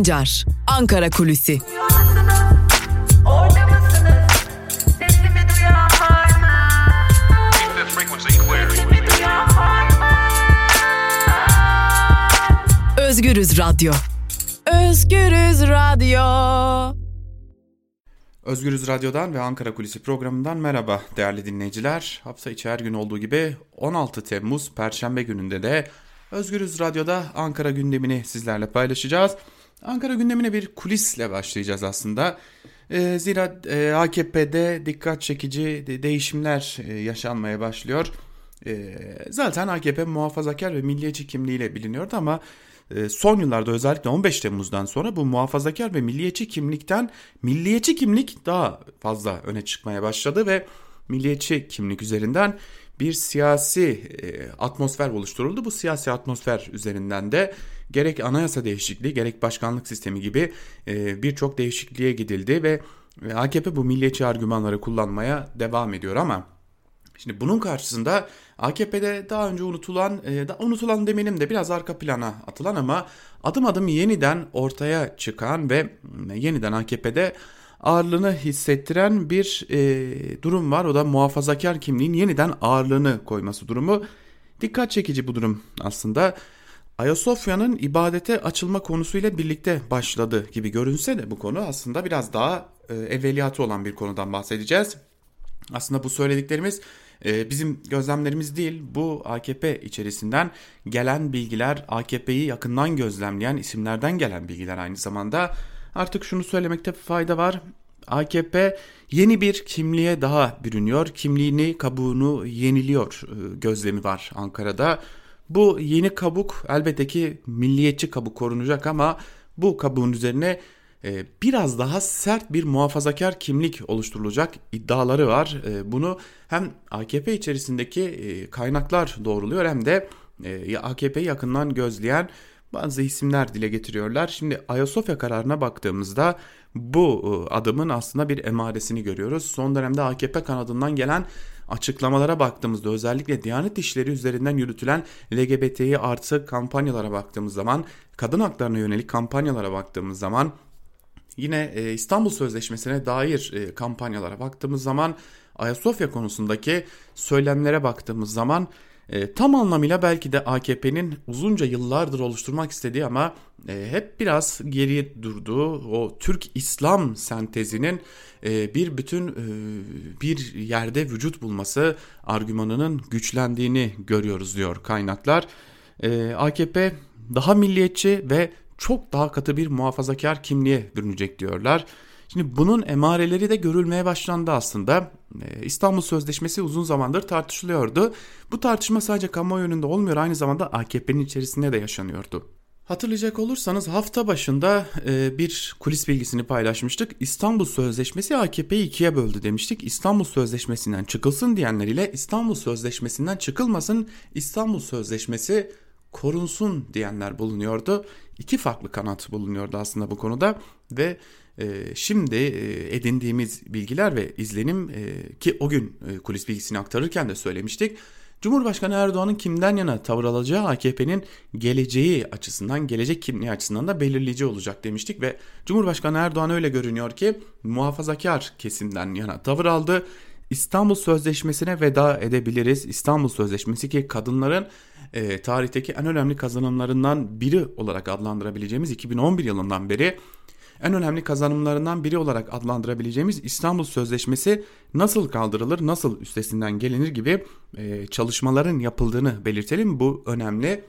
Sancar, Ankara Kulüsi. Özgürüz Radyo. Özgürüz Radyo. Özgürüz Radyo'dan ve Ankara Kulisi programından merhaba değerli dinleyiciler. Hafta içi her gün olduğu gibi 16 Temmuz Perşembe gününde de Özgürüz Radyo'da Ankara gündemini sizlerle paylaşacağız. Ankara gündemine bir kulisle başlayacağız aslında. E, zira e, AKP'de dikkat çekici de, değişimler e, yaşanmaya başlıyor. E, zaten AKP muhafazakar ve milliyetçi kimliğiyle biliniyordu ama e, son yıllarda özellikle 15 Temmuz'dan sonra bu muhafazakar ve milliyetçi kimlikten milliyetçi kimlik daha fazla öne çıkmaya başladı ve milliyetçi kimlik üzerinden bir siyasi atmosfer oluşturuldu. Bu siyasi atmosfer üzerinden de gerek anayasa değişikliği gerek başkanlık sistemi gibi e, birçok değişikliğe gidildi ve AKP bu milliyetçi argümanları kullanmaya devam ediyor ama şimdi bunun karşısında AKP'de daha önce unutulan, e, unutulan demeyelim de biraz arka plana atılan ama adım adım yeniden ortaya çıkan ve yeniden AKP'de ağırlığını hissettiren bir e, durum var. O da muhafazakar kimliğin yeniden ağırlığını koyması durumu. Dikkat çekici bu durum aslında. Ayasofya'nın ibadete açılma konusuyla birlikte başladı gibi görünse de bu konu aslında biraz daha e, evveliyatı olan bir konudan bahsedeceğiz. Aslında bu söylediklerimiz e, bizim gözlemlerimiz değil bu AKP içerisinden gelen bilgiler AKP'yi yakından gözlemleyen isimlerden gelen bilgiler aynı zamanda. Artık şunu söylemekte fayda var. AKP yeni bir kimliğe daha bürünüyor. Kimliğini, kabuğunu yeniliyor e, gözlemi var Ankara'da. Bu yeni kabuk elbette ki milliyetçi kabuk korunacak ama bu kabuğun üzerine e, biraz daha sert bir muhafazakar kimlik oluşturulacak iddiaları var. E, bunu hem AKP içerisindeki kaynaklar doğruluyor hem de AKP'yi yakından gözleyen bazı isimler dile getiriyorlar. Şimdi Ayasofya kararına baktığımızda bu e, adımın aslında bir emaresini görüyoruz. Son dönemde AKP kanadından gelen açıklamalara baktığımızda özellikle Diyanet İşleri üzerinden yürütülen LGBT'yi artı kampanyalara baktığımız zaman, kadın haklarına yönelik kampanyalara baktığımız zaman Yine e, İstanbul Sözleşmesi'ne dair e, kampanyalara baktığımız zaman Ayasofya konusundaki söylemlere baktığımız zaman e, tam anlamıyla belki de AKP'nin uzunca yıllardır oluşturmak istediği ama e, hep biraz geri durduğu o Türk-İslam sentezinin e, bir bütün e, bir yerde vücut bulması argümanının güçlendiğini görüyoruz diyor kaynaklar. E, AKP daha milliyetçi ve çok daha katı bir muhafazakar kimliğe bürünecek diyorlar. Şimdi bunun emareleri de görülmeye başlandı aslında. Ee, İstanbul Sözleşmesi uzun zamandır tartışılıyordu. Bu tartışma sadece kamuoyu önünde olmuyor aynı zamanda AKP'nin içerisinde de yaşanıyordu. Hatırlayacak olursanız hafta başında e, bir kulis bilgisini paylaşmıştık. İstanbul Sözleşmesi AKP'yi ikiye böldü demiştik. İstanbul Sözleşmesi'nden çıkılsın diyenler ile İstanbul Sözleşmesi'nden çıkılmasın, İstanbul Sözleşmesi korunsun diyenler bulunuyordu. İki farklı kanat bulunuyordu aslında bu konuda ve şimdi e, edindiğimiz bilgiler ve izlenim e, ki o gün e, kulis bilgisini aktarırken de söylemiştik. Cumhurbaşkanı Erdoğan'ın kimden yana tavır alacağı AKP'nin geleceği açısından, gelecek kimliği açısından da belirleyici olacak demiştik ve Cumhurbaşkanı Erdoğan öyle görünüyor ki muhafazakar kesimden yana tavır aldı. İstanbul Sözleşmesi'ne veda edebiliriz. İstanbul Sözleşmesi ki kadınların e, tarihteki en önemli kazanımlarından biri olarak adlandırabileceğimiz 2011 yılından beri en önemli kazanımlarından biri olarak adlandırabileceğimiz İstanbul Sözleşmesi nasıl kaldırılır, nasıl üstesinden gelinir gibi e, çalışmaların yapıldığını belirtelim. Bu önemli.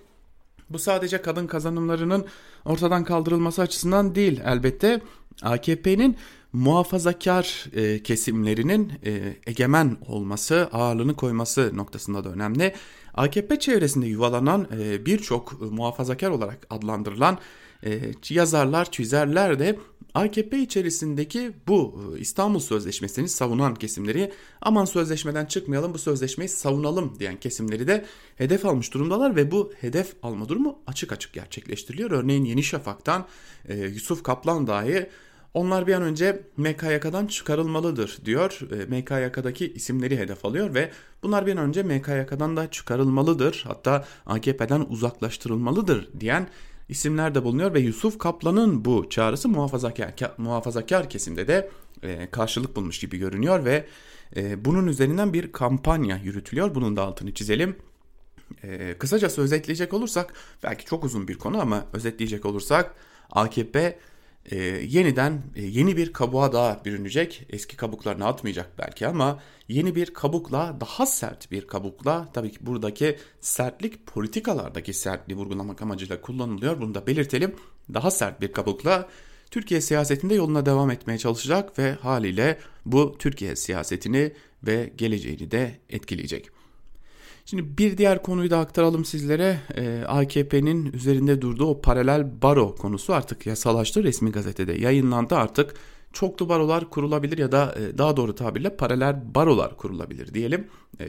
Bu sadece kadın kazanımlarının ortadan kaldırılması açısından değil elbette AKP'nin muhafazakar e, kesimlerinin e, egemen olması, ağırlığını koyması noktasında da önemli. AKP çevresinde yuvalanan e, birçok muhafazakar olarak adlandırılan e, yazarlar, çizerler de AKP içerisindeki bu e, İstanbul Sözleşmesi'ni savunan kesimleri aman sözleşmeden çıkmayalım bu sözleşmeyi savunalım diyen kesimleri de hedef almış durumdalar ve bu hedef alma durumu açık açık gerçekleştiriliyor. Örneğin Yeni Şafak'tan e, Yusuf Kaplan dahi onlar bir an önce MKYK'dan çıkarılmalıdır diyor. E, MKYK'daki isimleri hedef alıyor ve bunlar bir an önce MKYK'dan da çıkarılmalıdır hatta AKP'den uzaklaştırılmalıdır diyen isimler de bulunuyor ve Yusuf Kaplan'ın bu çağrısı muhafazakar, muhafazakar kesimde de e, karşılık bulmuş gibi görünüyor ve e, bunun üzerinden bir kampanya yürütülüyor. Bunun da altını çizelim. E, kısacası özetleyecek olursak belki çok uzun bir konu ama özetleyecek olursak AKP e, yeniden e, yeni bir kabuğa daha bürünecek. Eski kabuklarını atmayacak belki ama yeni bir kabukla daha sert bir kabukla tabii ki buradaki sertlik politikalardaki sertliği vurgulamak amacıyla kullanılıyor. Bunu da belirtelim. Daha sert bir kabukla Türkiye siyasetinde yoluna devam etmeye çalışacak ve haliyle bu Türkiye siyasetini ve geleceğini de etkileyecek. Şimdi bir diğer konuyu da aktaralım sizlere. Ee, AKP'nin üzerinde durduğu o paralel baro konusu artık yasalaştı resmi gazetede yayınlandı artık. Çoklu barolar kurulabilir ya da e, daha doğru tabirle paralel barolar kurulabilir diyelim. E,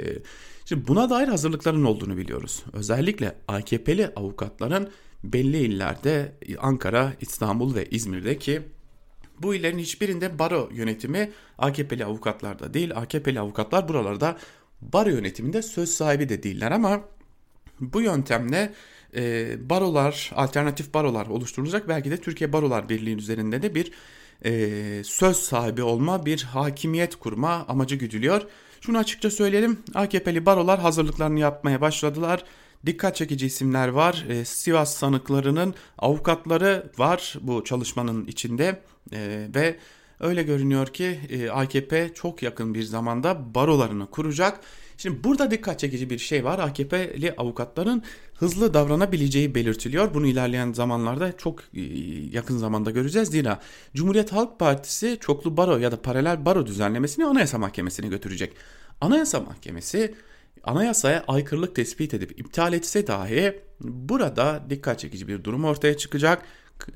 şimdi buna dair hazırlıkların olduğunu biliyoruz. Özellikle AKP'li avukatların belli illerde Ankara, İstanbul ve İzmir'deki bu illerin hiçbirinde baro yönetimi AKP'li avukatlarda değil. AKP'li avukatlar buralarda baro yönetiminde söz sahibi de değiller ama bu yöntemle e, barolar, alternatif barolar oluşturulacak. Belki de Türkiye Barolar Birliği üzerinde de bir e, söz sahibi olma, bir hakimiyet kurma amacı güdülüyor. Şunu açıkça söyleyelim. AKP'li barolar hazırlıklarını yapmaya başladılar. Dikkat çekici isimler var. E, Sivas sanıklarının avukatları var bu çalışmanın içinde e, ve öyle görünüyor ki e, AKP çok yakın bir zamanda barolarını kuracak. Şimdi burada dikkat çekici bir şey var. AKP'li avukatların hızlı davranabileceği belirtiliyor. Bunu ilerleyen zamanlarda çok e, yakın zamanda göreceğiz. Zira Cumhuriyet Halk Partisi çoklu baro ya da paralel baro düzenlemesini Anayasa Mahkemesi'ne götürecek. Anayasa Mahkemesi anayasaya aykırılık tespit edip iptal etse dahi burada dikkat çekici bir durum ortaya çıkacak.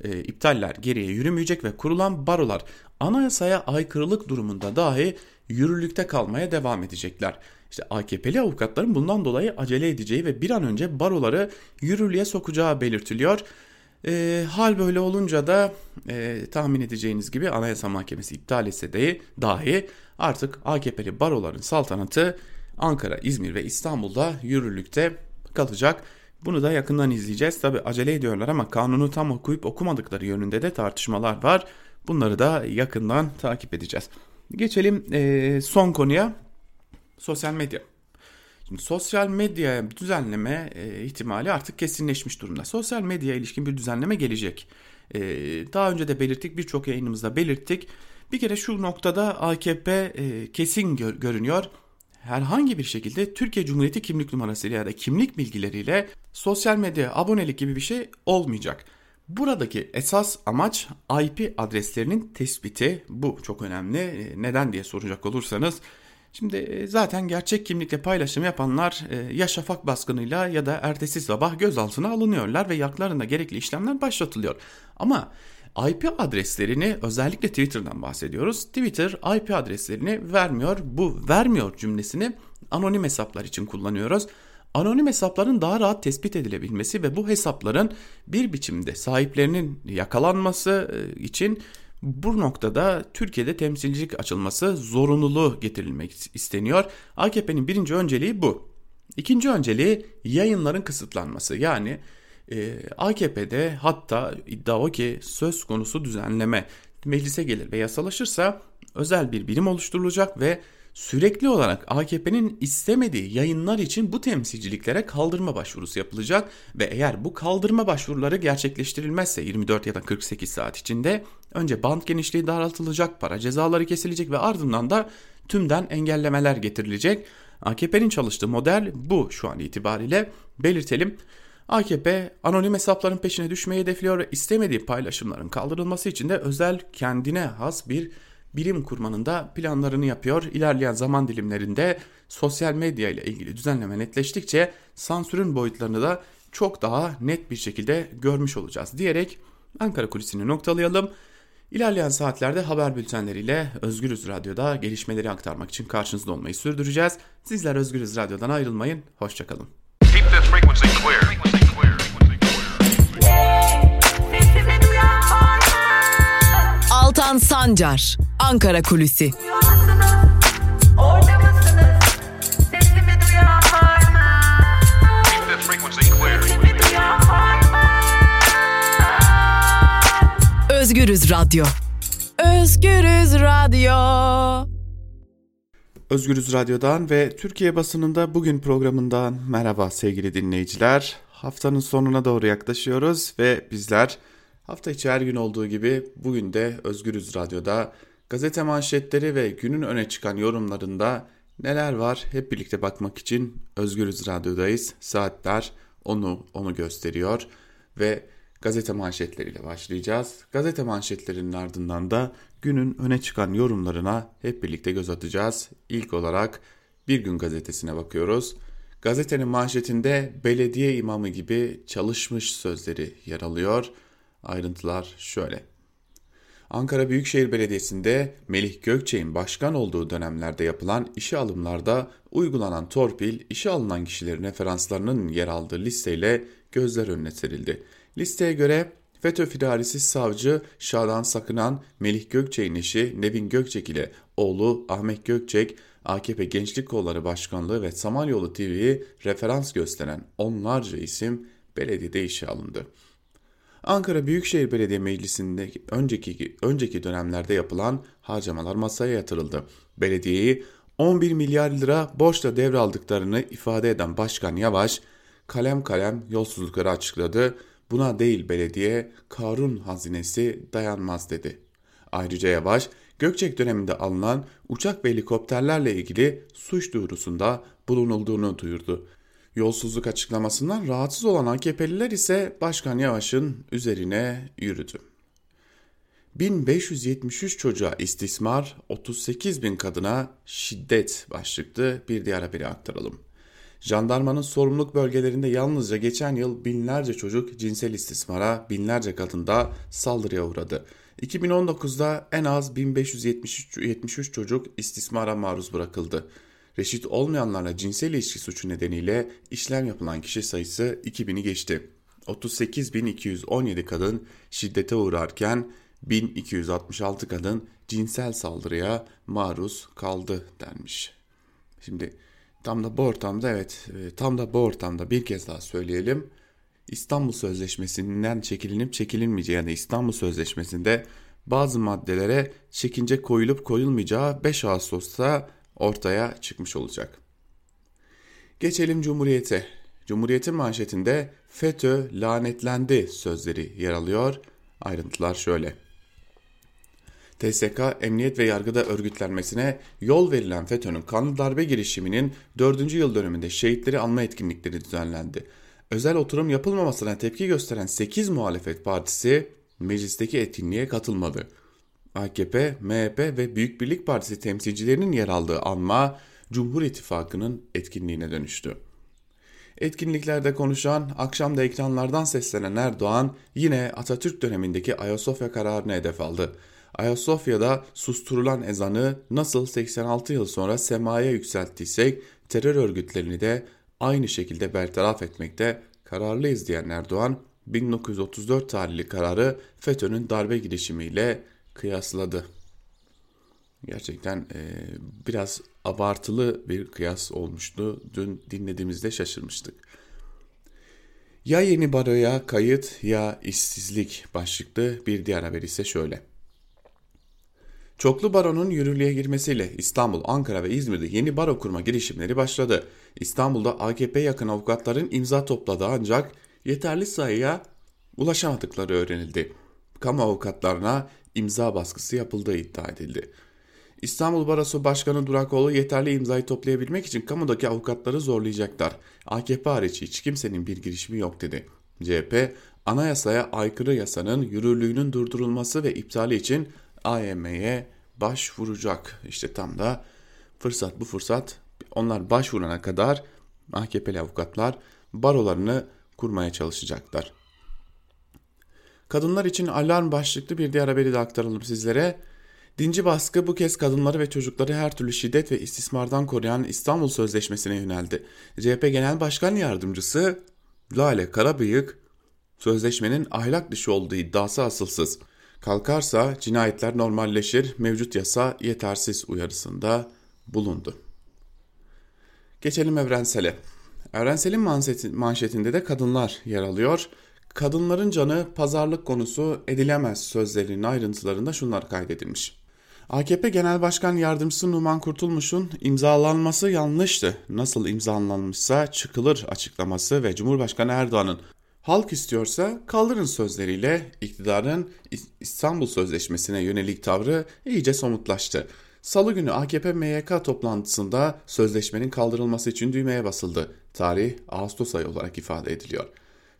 E, iptaller geriye yürümeyecek ve kurulan barolar anayasaya aykırılık durumunda dahi yürürlükte kalmaya devam edecekler. İşte AKP'li avukatların bundan dolayı acele edeceği ve bir an önce baroları yürürlüğe sokacağı belirtiliyor. E, hal böyle olunca da e, tahmin edeceğiniz gibi Anayasa Mahkemesi iptal etse de dahi artık AKP'li baroların saltanatı Ankara, İzmir ve İstanbul'da yürürlükte kalacak. Bunu da yakından izleyeceğiz. Tabi acele ediyorlar ama kanunu tam okuyup okumadıkları yönünde de tartışmalar var. Bunları da yakından takip edeceğiz. Geçelim e, son konuya. Sosyal medya. Şimdi sosyal medya düzenleme e, ihtimali artık kesinleşmiş durumda. Sosyal medya ilişkin bir düzenleme gelecek. E, daha önce de belirttik birçok yayınımızda belirttik. Bir kere şu noktada AKP e, kesin gör, görünüyor herhangi bir şekilde Türkiye Cumhuriyeti kimlik numarasıyla ya da kimlik bilgileriyle sosyal medya abonelik gibi bir şey olmayacak. Buradaki esas amaç IP adreslerinin tespiti. Bu çok önemli. E, neden diye soracak olursanız Şimdi e, zaten gerçek kimlikle paylaşım yapanlar e, ya şafak baskınıyla ya da ertesi sabah gözaltına alınıyorlar ve yaklarında gerekli işlemler başlatılıyor. Ama IP adreslerini özellikle Twitter'dan bahsediyoruz. Twitter IP adreslerini vermiyor. Bu vermiyor cümlesini anonim hesaplar için kullanıyoruz. Anonim hesapların daha rahat tespit edilebilmesi ve bu hesapların bir biçimde sahiplerinin yakalanması e, için bu noktada Türkiye'de temsilcilik açılması zorunluluğu getirilmek isteniyor. AKP'nin birinci önceliği bu. İkinci önceliği yayınların kısıtlanması. Yani e, AKP'de hatta iddia o ki söz konusu düzenleme meclise gelir ve yasalaşırsa özel bir birim oluşturulacak ve sürekli olarak AKP'nin istemediği yayınlar için bu temsilciliklere kaldırma başvurusu yapılacak ve eğer bu kaldırma başvuruları gerçekleştirilmezse 24 ya da 48 saat içinde önce band genişliği daraltılacak, para cezaları kesilecek ve ardından da tümden engellemeler getirilecek. AKP'nin çalıştığı model bu şu an itibariyle belirtelim. AKP anonim hesapların peşine düşmeyi hedefliyor ve istemediği paylaşımların kaldırılması için de özel kendine has bir bilim kurmanın da planlarını yapıyor. İlerleyen zaman dilimlerinde sosyal medya ile ilgili düzenleme netleştikçe sansürün boyutlarını da çok daha net bir şekilde görmüş olacağız diyerek Ankara kulisini noktalayalım. İlerleyen saatlerde haber bültenleriyle Özgürüz Radyo'da gelişmeleri aktarmak için karşınızda olmayı sürdüreceğiz. Sizler Özgürüz Radyo'dan ayrılmayın. Hoşçakalın. Altan Sancar, Ankara Kulüsi. Özgürüz Radyo. Özgürüz Radyo. Özgürüz Radyo'dan ve Türkiye basınında bugün programından merhaba sevgili dinleyiciler. Haftanın sonuna doğru yaklaşıyoruz ve bizler hafta içi her gün olduğu gibi bugün de Özgürüz Radyo'da gazete manşetleri ve günün öne çıkan yorumlarında neler var hep birlikte bakmak için Özgürüz Radyo'dayız. Saatler onu onu gösteriyor ve gazete manşetleriyle başlayacağız. Gazete manşetlerinin ardından da günün öne çıkan yorumlarına hep birlikte göz atacağız. İlk olarak Bir Gün gazetesine bakıyoruz. Gazetenin manşetinde belediye imamı gibi çalışmış sözleri yer alıyor. Ayrıntılar şöyle. Ankara Büyükşehir Belediyesi'nde Melih Gökçek'in başkan olduğu dönemlerde yapılan işe alımlarda uygulanan torpil, işe alınan kişilerin referanslarının yer aldığı listeyle gözler önüne serildi. Listeye göre FETÖ firarisi savcı Şadan Sakınan, Melih Gökçek'in eşi Nevin Gökçek ile oğlu Ahmet Gökçek, AKP Gençlik Kolları Başkanlığı ve Samanyolu TV'yi referans gösteren onlarca isim belediyede işe alındı. Ankara Büyükşehir Belediye Meclisi'nde önceki önceki dönemlerde yapılan harcamalar masaya yatırıldı. Belediyeyi 11 milyar lira borçla devraldıklarını ifade eden Başkan Yavaş kalem kalem yolsuzlukları açıkladı. Buna değil belediye Karun hazinesi dayanmaz dedi. Ayrıca Yavaş Gökçek döneminde alınan uçak ve helikopterlerle ilgili suç duyurusunda bulunulduğunu duyurdu. Yolsuzluk açıklamasından rahatsız olan AKP'liler ise Başkan Yavaş'ın üzerine yürüdü. 1573 çocuğa istismar, 38 bin kadına şiddet başlıklı bir diğer haberi aktaralım. Jandarmanın sorumluluk bölgelerinde yalnızca geçen yıl binlerce çocuk cinsel istismara, binlerce kadın da saldırıya uğradı. 2019'da en az 1573 çocuk istismara maruz bırakıldı. Reşit olmayanlarla cinsel ilişki suçu nedeniyle işlem yapılan kişi sayısı 2000'i geçti. 38.217 kadın şiddete uğrarken 1266 kadın cinsel saldırıya maruz kaldı denmiş. Şimdi tam da bu ortamda evet e, tam da bu ortamda bir kez daha söyleyelim. İstanbul Sözleşmesi'nden çekilinip çekilinmeyeceği yani İstanbul Sözleşmesi'nde bazı maddelere çekince koyulup koyulmayacağı 5 Ağustos'ta ortaya çıkmış olacak. Geçelim Cumhuriyet'e. Cumhuriyet'in manşetinde FETÖ lanetlendi sözleri yer alıyor. Ayrıntılar şöyle. TSK, emniyet ve yargıda örgütlenmesine yol verilen FETÖ'nün kanlı darbe girişiminin 4. yıl dönümünde şehitleri anma etkinlikleri düzenlendi. Özel oturum yapılmamasına tepki gösteren 8 muhalefet partisi meclisteki etkinliğe katılmadı. AKP, MHP ve Büyük Birlik Partisi temsilcilerinin yer aldığı anma Cumhur İttifakı'nın etkinliğine dönüştü. Etkinliklerde konuşan, akşam da ekranlardan seslenen Erdoğan yine Atatürk dönemindeki Ayasofya kararını hedef aldı. Ayasofya'da susturulan ezanı nasıl 86 yıl sonra semaya yükselttiysek terör örgütlerini de aynı şekilde bertaraf etmekte kararlıyız diyen Erdoğan, 1934 tarihli kararı FETÖ'nün darbe girişimiyle kıyasladı. Gerçekten e, biraz abartılı bir kıyas olmuştu. Dün dinlediğimizde şaşırmıştık. Ya yeni baroya kayıt ya işsizlik başlıklı bir diğer haber ise şöyle. Çoklu baronun yürürlüğe girmesiyle İstanbul, Ankara ve İzmir'de yeni baro kurma girişimleri başladı. İstanbul'da AKP yakın avukatların imza topladığı ancak yeterli sayıya ulaşamadıkları öğrenildi. Kamu avukatlarına imza baskısı yapıldığı iddia edildi. İstanbul Barosu Başkanı Durakoğlu yeterli imzayı toplayabilmek için kamudaki avukatları zorlayacaklar. AKP hariç hiç kimsenin bir girişimi yok dedi. CHP, anayasaya aykırı yasanın yürürlüğünün durdurulması ve iptali için AYM'ye başvuracak. İşte tam da fırsat bu fırsat. Onlar başvurana kadar AKP'li avukatlar barolarını kurmaya çalışacaklar. Kadınlar için alarm başlıklı bir diğer haberi de aktaralım sizlere. Dinci baskı bu kez kadınları ve çocukları her türlü şiddet ve istismardan koruyan İstanbul Sözleşmesi'ne yöneldi. CHP Genel Başkan Yardımcısı Lale Karabıyık, sözleşmenin ahlak dışı olduğu iddiası asılsız. Kalkarsa cinayetler normalleşir, mevcut yasa yetersiz uyarısında bulundu. Geçelim evrensele. Evrensel'in manşetinde de kadınlar yer alıyor kadınların canı pazarlık konusu edilemez sözlerinin ayrıntılarında şunlar kaydedilmiş. AKP Genel Başkan Yardımcısı Numan Kurtulmuş'un imzalanması yanlıştı. Nasıl imzalanmışsa çıkılır açıklaması ve Cumhurbaşkanı Erdoğan'ın halk istiyorsa kaldırın sözleriyle iktidarın İstanbul Sözleşmesi'ne yönelik tavrı iyice somutlaştı. Salı günü AKP MYK toplantısında sözleşmenin kaldırılması için düğmeye basıldı. Tarih Ağustos ayı olarak ifade ediliyor.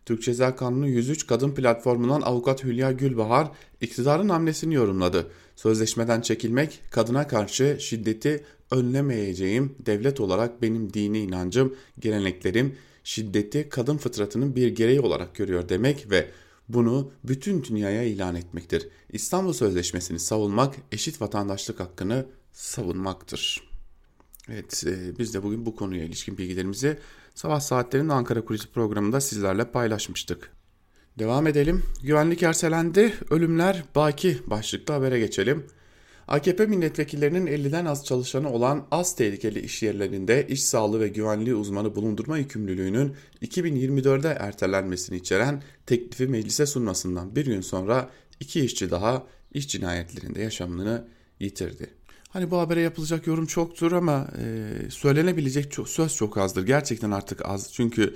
Türk Ceza Kanunu 103 Kadın Platformu'ndan avukat Hülya Gülbahar iktidarın hamlesini yorumladı. Sözleşmeden çekilmek kadına karşı şiddeti önlemeyeceğim devlet olarak benim dini inancım, geleneklerim şiddeti kadın fıtratının bir gereği olarak görüyor demek ve bunu bütün dünyaya ilan etmektir. İstanbul Sözleşmesi'ni savunmak eşit vatandaşlık hakkını savunmaktır. Evet e, biz de bugün bu konuya ilişkin bilgilerimizi sabah saatlerinde Ankara Kulisi programında sizlerle paylaşmıştık. Devam edelim. Güvenlik erselendi, ölümler baki başlıklı habere geçelim. AKP milletvekillerinin 50'den az çalışanı olan az tehlikeli iş yerlerinde iş sağlığı ve güvenliği uzmanı bulundurma yükümlülüğünün 2024'de ertelenmesini içeren teklifi meclise sunmasından bir gün sonra iki işçi daha iş cinayetlerinde yaşamını yitirdi. Hani bu habere yapılacak yorum çoktur ama e, söylenebilecek çok, söz çok azdır. Gerçekten artık az. Çünkü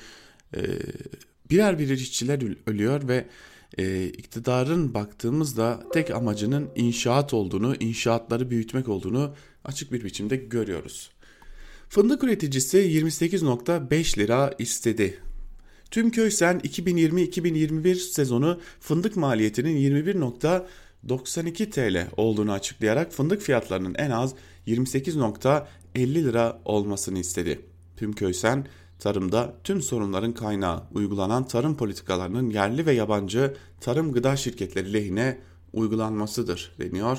e, birer birer işçiler ölüyor ve e, iktidarın baktığımızda tek amacının inşaat olduğunu, inşaatları büyütmek olduğunu açık bir biçimde görüyoruz. Fındık üreticisi 28.5 lira istedi. Tüm Köysen 2020-2021 sezonu fındık maliyetinin 21.92 TL olduğunu açıklayarak fındık fiyatlarının en az 28.50 lira olmasını istedi. Tüm Köysen tarımda tüm sorunların kaynağı uygulanan tarım politikalarının yerli ve yabancı tarım gıda şirketleri lehine uygulanmasıdır deniyor.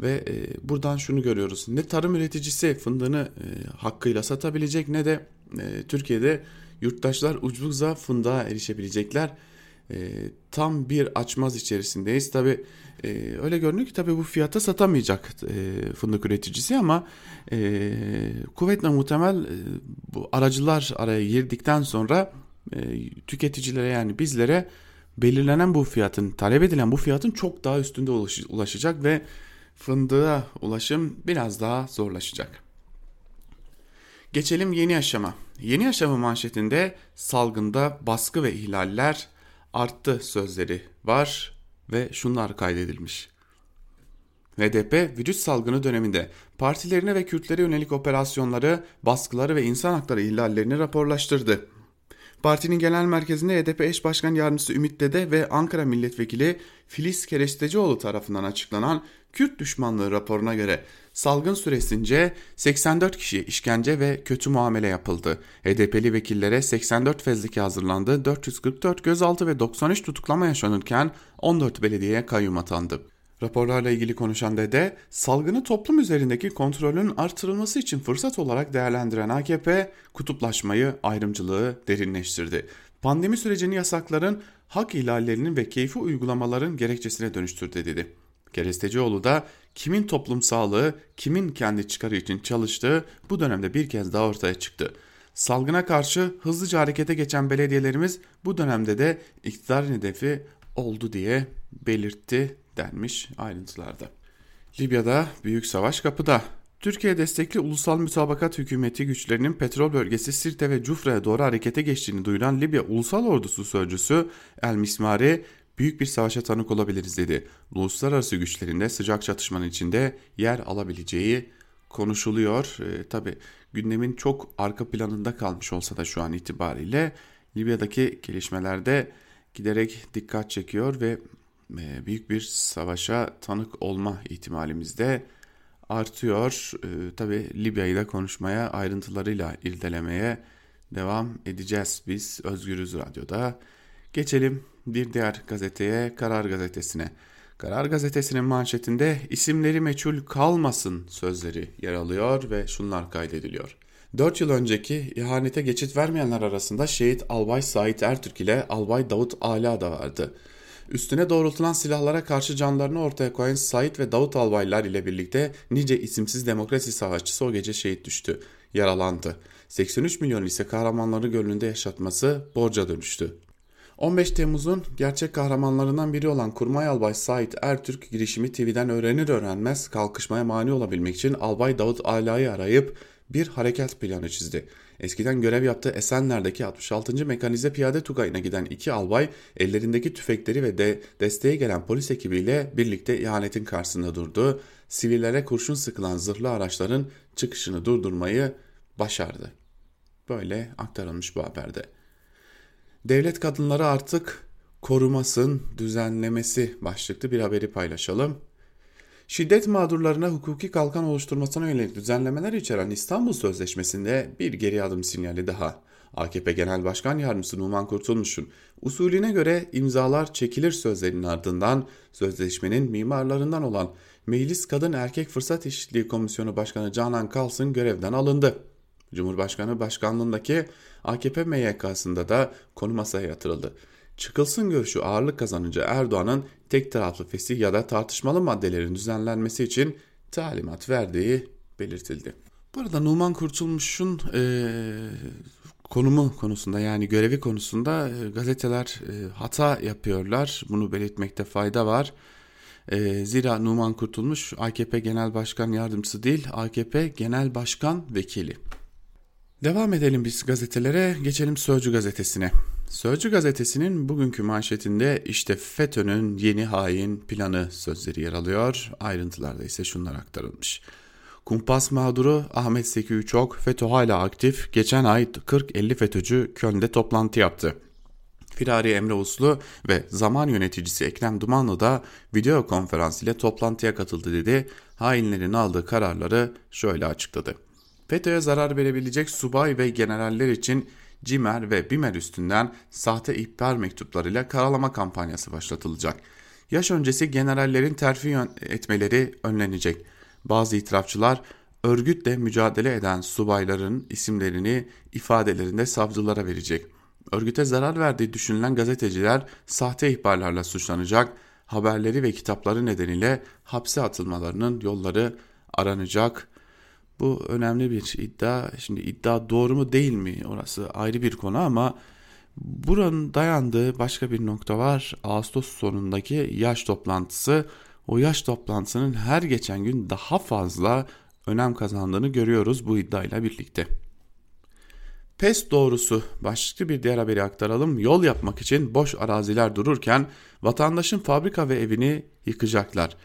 Ve e, buradan şunu görüyoruz. Ne tarım üreticisi fındığını e, hakkıyla satabilecek ne de e, Türkiye'de yurttaşlar ucuzca fındığa erişebilecekler. E, tam bir açmaz içerisindeyiz. Tabi e, öyle görünüyor ki tabi bu fiyata satamayacak e, fındık üreticisi ama e, kuvvetle muhtemel e, bu aracılar araya girdikten sonra e, tüketicilere yani bizlere belirlenen bu fiyatın talep edilen bu fiyatın çok daha üstünde ulaşacak ve fındığa ulaşım biraz daha zorlaşacak. Geçelim yeni aşama. Yeni aşama manşetinde salgında baskı ve ihlaller arttı sözleri var ve şunlar kaydedilmiş. HDP virüs salgını döneminde partilerine ve Kürtlere yönelik operasyonları, baskıları ve insan hakları ihlallerini raporlaştırdı. Partinin genel merkezinde HDP eş başkan yardımcısı Ümit Dede ve Ankara milletvekili Filiz Kerestecioğlu tarafından açıklanan Kürt düşmanlığı raporuna göre salgın süresince 84 kişi işkence ve kötü muamele yapıldı. HDP'li vekillere 84 fezleke hazırlandı, 444 gözaltı ve 93 tutuklama yaşanırken 14 belediyeye kayyum atandı. Raporlarla ilgili konuşan Dede, salgını toplum üzerindeki kontrolün artırılması için fırsat olarak değerlendiren AKP, kutuplaşmayı, ayrımcılığı derinleştirdi. Pandemi sürecini yasakların, hak ihlallerinin ve keyfi uygulamaların gerekçesine dönüştürdü dedi. Kerestecioğlu da kimin toplum sağlığı, kimin kendi çıkarı için çalıştığı bu dönemde bir kez daha ortaya çıktı. Salgına karşı hızlıca harekete geçen belediyelerimiz bu dönemde de iktidar hedefi oldu diye belirtti denmiş ayrıntılarda. Libya'da büyük savaş kapıda. Türkiye destekli ulusal mütabakat hükümeti güçlerinin petrol bölgesi Sirte ve Cufra'ya doğru harekete geçtiğini duyuran Libya Ulusal Ordusu Sözcüsü El Mismari büyük bir savaşa tanık olabiliriz dedi. Uluslararası güçlerinde sıcak çatışmanın içinde yer alabileceği konuşuluyor. E, Tabi gündemin çok arka planında kalmış olsa da şu an itibariyle Libya'daki gelişmelerde giderek dikkat çekiyor ve e, büyük bir savaşa tanık olma ihtimalimiz de artıyor. E, Tabi Libya'yı da konuşmaya ayrıntılarıyla irdelemeye devam edeceğiz biz Özgürüz Radyo'da. Geçelim bir diğer gazeteye Karar Gazetesi'ne. Karar Gazetesi'nin manşetinde isimleri meçhul kalmasın sözleri yer alıyor ve şunlar kaydediliyor. 4 yıl önceki ihanete geçit vermeyenler arasında şehit Albay Sait Ertürk ile Albay Davut Ala da vardı. Üstüne doğrultulan silahlara karşı canlarını ortaya koyan Sait ve Davut albaylar ile birlikte nice isimsiz demokrasi savaşçısı o gece şehit düştü, yaralandı. 83 milyon ise kahramanları gönlünde yaşatması borca dönüştü. 15 Temmuz'un gerçek kahramanlarından biri olan Kurmay Albay Sait Ertürk girişimi TV'den öğrenir öğrenmez kalkışmaya mani olabilmek için Albay Davut Ala'yı arayıp bir harekat planı çizdi. Eskiden görev yaptığı Esenler'deki 66. Mekanize Piyade Tugayı'na giden iki albay ellerindeki tüfekleri ve de desteğe gelen polis ekibiyle birlikte ihanetin karşısında durdu. Sivillere kurşun sıkılan zırhlı araçların çıkışını durdurmayı başardı. Böyle aktarılmış bu haberde. Devlet kadınları artık korumasın düzenlemesi başlıklı bir haberi paylaşalım. Şiddet mağdurlarına hukuki kalkan oluşturmasına yönelik düzenlemeler içeren İstanbul Sözleşmesi'nde bir geri adım sinyali daha. AKP Genel Başkan Yardımcısı Numan Kurtulmuş'un usulüne göre imzalar çekilir sözlerinin ardından sözleşmenin mimarlarından olan Meclis Kadın Erkek Fırsat Eşitliği Komisyonu Başkanı Canan Kalsın görevden alındı. Cumhurbaşkanı başkanlığındaki AKP MYK'sında da konu masaya yatırıldı. Çıkılsın görüşü ağırlık kazanınca Erdoğan'ın tek taraflı fesih ya da tartışmalı maddelerin düzenlenmesi için talimat verdiği belirtildi. Bu arada Numan Kurtulmuş'un e, konumu konusunda yani görevi konusunda e, gazeteler e, hata yapıyorlar. Bunu belirtmekte fayda var. E, zira Numan Kurtulmuş AKP Genel Başkan Yardımcısı değil AKP Genel Başkan Vekili. Devam edelim biz gazetelere geçelim Sözcü gazetesine. Sözcü gazetesinin bugünkü manşetinde işte FETÖ'nün yeni hain planı sözleri yer alıyor. Ayrıntılarda ise şunlar aktarılmış. Kumpas mağduru Ahmet Seki Üçok FETÖ hala aktif. Geçen ay 40-50 FETÖ'cü Köln'de toplantı yaptı. Firari Emre Uslu ve zaman yöneticisi Ekrem Dumanlı da video konferans ile toplantıya katıldı dedi. Hainlerin aldığı kararları şöyle açıkladı. FETÖ'ye zarar verebilecek subay ve generaller için CİMER ve BİMER üstünden sahte ihbar mektuplarıyla karalama kampanyası başlatılacak. Yaş öncesi generallerin terfi etmeleri önlenecek. Bazı itirafçılar örgütle mücadele eden subayların isimlerini ifadelerinde savcılara verecek. Örgüte zarar verdiği düşünülen gazeteciler sahte ihbarlarla suçlanacak. Haberleri ve kitapları nedeniyle hapse atılmalarının yolları aranacak. Bu önemli bir iddia. Şimdi iddia doğru mu değil mi orası ayrı bir konu ama buranın dayandığı başka bir nokta var. Ağustos sonundaki yaş toplantısı. O yaş toplantısının her geçen gün daha fazla önem kazandığını görüyoruz bu iddiayla birlikte. PES doğrusu başlıklı bir diğer haberi aktaralım. Yol yapmak için boş araziler dururken vatandaşın fabrika ve evini yıkacaklar.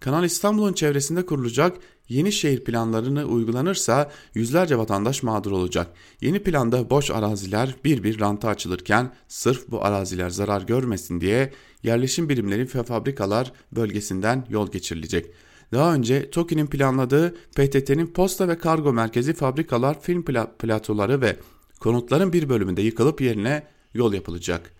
Kanal İstanbul'un çevresinde kurulacak yeni şehir planlarını uygulanırsa yüzlerce vatandaş mağdur olacak. Yeni planda boş araziler bir bir ranta açılırken sırf bu araziler zarar görmesin diye yerleşim birimleri ve fabrikalar bölgesinden yol geçirilecek. Daha önce TOKİ'nin planladığı PTT'nin posta ve kargo merkezi fabrikalar, film platoları ve konutların bir bölümünde yıkılıp yerine yol yapılacak.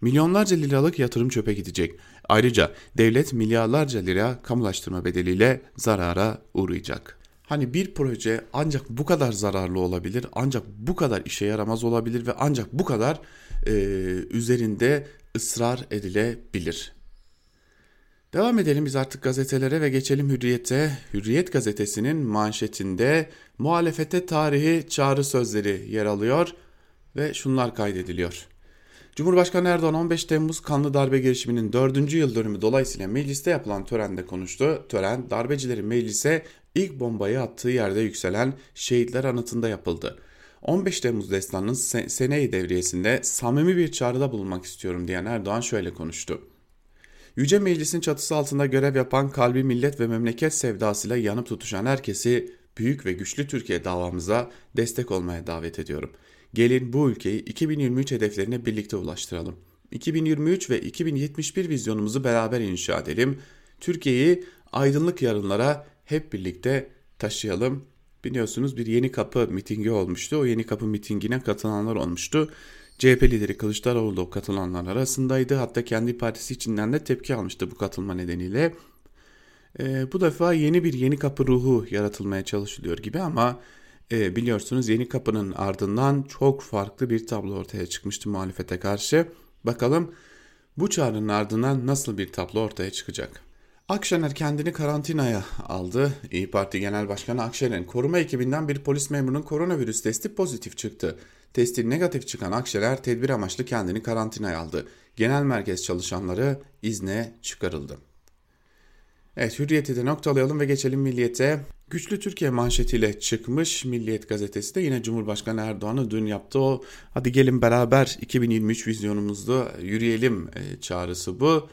Milyonlarca liralık yatırım çöpe gidecek. Ayrıca devlet milyarlarca lira kamulaştırma bedeliyle zarara uğrayacak. Hani bir proje ancak bu kadar zararlı olabilir, ancak bu kadar işe yaramaz olabilir ve ancak bu kadar e, üzerinde ısrar edilebilir. Devam edelim biz artık gazetelere ve geçelim Hürriyet'e. Hürriyet gazetesinin manşetinde muhalefete tarihi çağrı sözleri yer alıyor ve şunlar kaydediliyor. Cumhurbaşkanı Erdoğan 15 Temmuz kanlı darbe girişiminin 4. yıl dönümü dolayısıyla mecliste yapılan törende konuştu. Tören darbecilerin meclise ilk bombayı attığı yerde yükselen şehitler anıtında yapıldı. 15 Temmuz destanının se seneyi devriyesinde samimi bir çağrıda bulunmak istiyorum diyen Erdoğan şöyle konuştu. Yüce Meclis'in çatısı altında görev yapan kalbi millet ve memleket sevdasıyla yanıp tutuşan herkesi büyük ve güçlü Türkiye davamıza destek olmaya davet ediyorum. Gelin bu ülkeyi 2023 hedeflerine birlikte ulaştıralım. 2023 ve 2071 vizyonumuzu beraber inşa edelim. Türkiye'yi aydınlık yarınlara hep birlikte taşıyalım. Biliyorsunuz bir yeni kapı mitingi olmuştu. O yeni kapı mitingine katılanlar olmuştu. CHP lideri Kılıçdaroğlu da katılanlar arasındaydı. Hatta kendi partisi içinden de tepki almıştı bu katılma nedeniyle. E, bu defa yeni bir yeni kapı ruhu yaratılmaya çalışılıyor gibi ama e, biliyorsunuz Yeni Kapı'nın ardından çok farklı bir tablo ortaya çıkmıştı muhalefete karşı. Bakalım bu çağrının ardından nasıl bir tablo ortaya çıkacak? Akşener kendini karantinaya aldı. İyi Parti Genel Başkanı Akşener'in koruma ekibinden bir polis memurunun koronavirüs testi pozitif çıktı. Testi negatif çıkan Akşener tedbir amaçlı kendini karantinaya aldı. Genel merkez çalışanları izne çıkarıldı. Evet Hürriyet'i de noktalayalım ve geçelim Milliyet'e. Güçlü Türkiye manşetiyle çıkmış Milliyet gazetesi de yine Cumhurbaşkanı Erdoğan'ı dün yaptı o hadi gelin beraber 2023 vizyonumuzda yürüyelim e, çağrısı bu.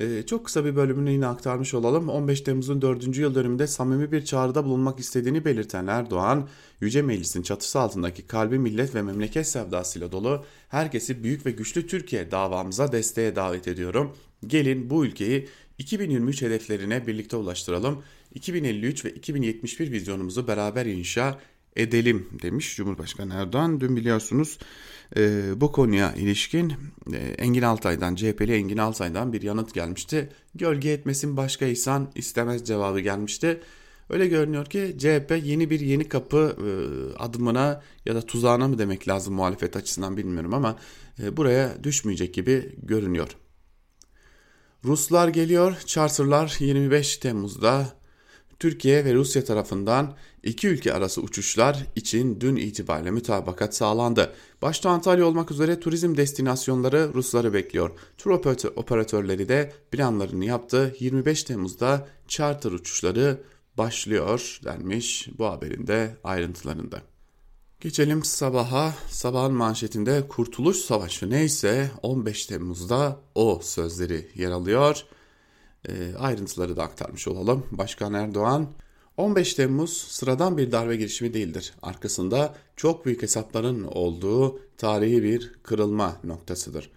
Ee, çok kısa bir bölümünü yine aktarmış olalım. 15 Temmuz'un 4. yıl dönümünde samimi bir çağrıda bulunmak istediğini belirten Erdoğan, Yüce Meclis'in çatısı altındaki kalbi millet ve memleket sevdasıyla dolu herkesi büyük ve güçlü Türkiye davamıza desteğe davet ediyorum. Gelin bu ülkeyi 2023 hedeflerine birlikte ulaştıralım. 2053 ve 2071 vizyonumuzu beraber inşa edelim demiş Cumhurbaşkanı Erdoğan. Dün biliyorsunuz e, bu konuya ilişkin e, Engin Altay'dan, CHP'li Engin Altay'dan bir yanıt gelmişti. Gölge etmesin başka insan istemez cevabı gelmişti. Öyle görünüyor ki CHP yeni bir yeni kapı e, adımına ya da tuzağına mı demek lazım muhalefet açısından bilmiyorum ama e, buraya düşmeyecek gibi görünüyor. Ruslar geliyor, charterlar 25 Temmuz'da Türkiye ve Rusya tarafından iki ülke arası uçuşlar için dün itibariyle mütabakat sağlandı. Başta Antalya olmak üzere turizm destinasyonları Rusları bekliyor. Tur operatörleri de planlarını yaptı. 25 Temmuz'da charter uçuşları başlıyor denmiş bu haberin de ayrıntılarında. Geçelim sabaha. Sabahın manşetinde Kurtuluş Savaşı neyse 15 Temmuz'da o sözleri yer alıyor. E, ayrıntıları da aktarmış olalım. Başkan Erdoğan 15 Temmuz sıradan bir darbe girişimi değildir. Arkasında çok büyük hesapların olduğu tarihi bir kırılma noktasıdır.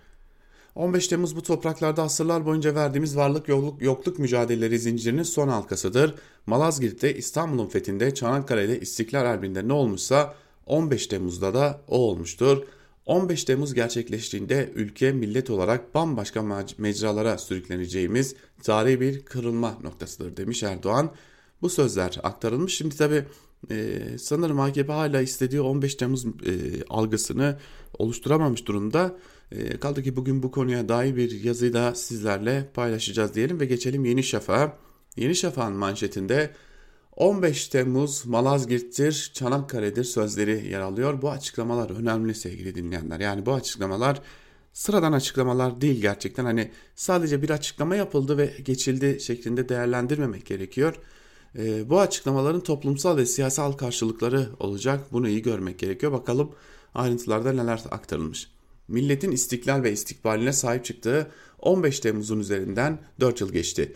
15 Temmuz bu topraklarda asırlar boyunca verdiğimiz varlık yokluk, yokluk mücadeleleri zincirinin son halkasıdır. Malazgirt'te, İstanbul'un fethinde, Çanakkale'de, İstiklal Harbi'nde ne olmuşsa 15 Temmuz'da da o olmuştur. 15 Temmuz gerçekleştiğinde ülke millet olarak bambaşka mecralara sürükleneceğimiz tarihi bir kırılma noktasıdır demiş Erdoğan. Bu sözler aktarılmış. Şimdi tabi e, sanırım AKP hala istediği 15 Temmuz e, algısını oluşturamamış durumda. E, kaldı ki bugün bu konuya dair bir yazıyı da sizlerle paylaşacağız diyelim ve geçelim Yeni Şafak'a. Yeni Şafak'ın manşetinde 15 Temmuz Malazgirt'tir, Çanakkale'dir sözleri yer alıyor. Bu açıklamalar önemli sevgili dinleyenler. Yani bu açıklamalar sıradan açıklamalar değil gerçekten. Hani sadece bir açıklama yapıldı ve geçildi şeklinde değerlendirmemek gerekiyor. E, bu açıklamaların toplumsal ve siyasal karşılıkları olacak. Bunu iyi görmek gerekiyor. Bakalım ayrıntılarda neler aktarılmış. Milletin istiklal ve istikbaline sahip çıktığı 15 Temmuz'un üzerinden 4 yıl geçti.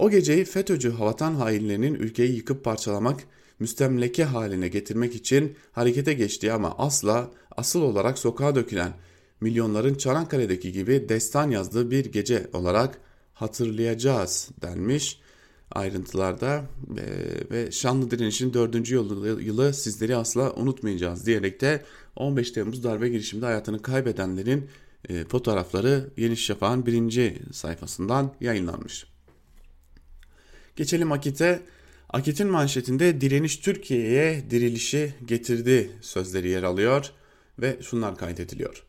O geceyi FETÖ'cü havatan hainlerinin ülkeyi yıkıp parçalamak, müstemleke haline getirmek için harekete geçtiği ama asla asıl olarak sokağa dökülen milyonların Çanakkale'deki gibi destan yazdığı bir gece olarak hatırlayacağız denmiş ayrıntılarda e, ve Şanlı Direniş'in 4. yılı, yılı sizleri asla unutmayacağız diyerek de 15 Temmuz darbe girişiminde hayatını kaybedenlerin e, fotoğrafları Yeni Şafak'ın birinci sayfasından yayınlanmış. Geçelim Akit'e. Akit'in manşetinde direniş Türkiye'ye dirilişi getirdi sözleri yer alıyor ve şunlar kaydediliyor.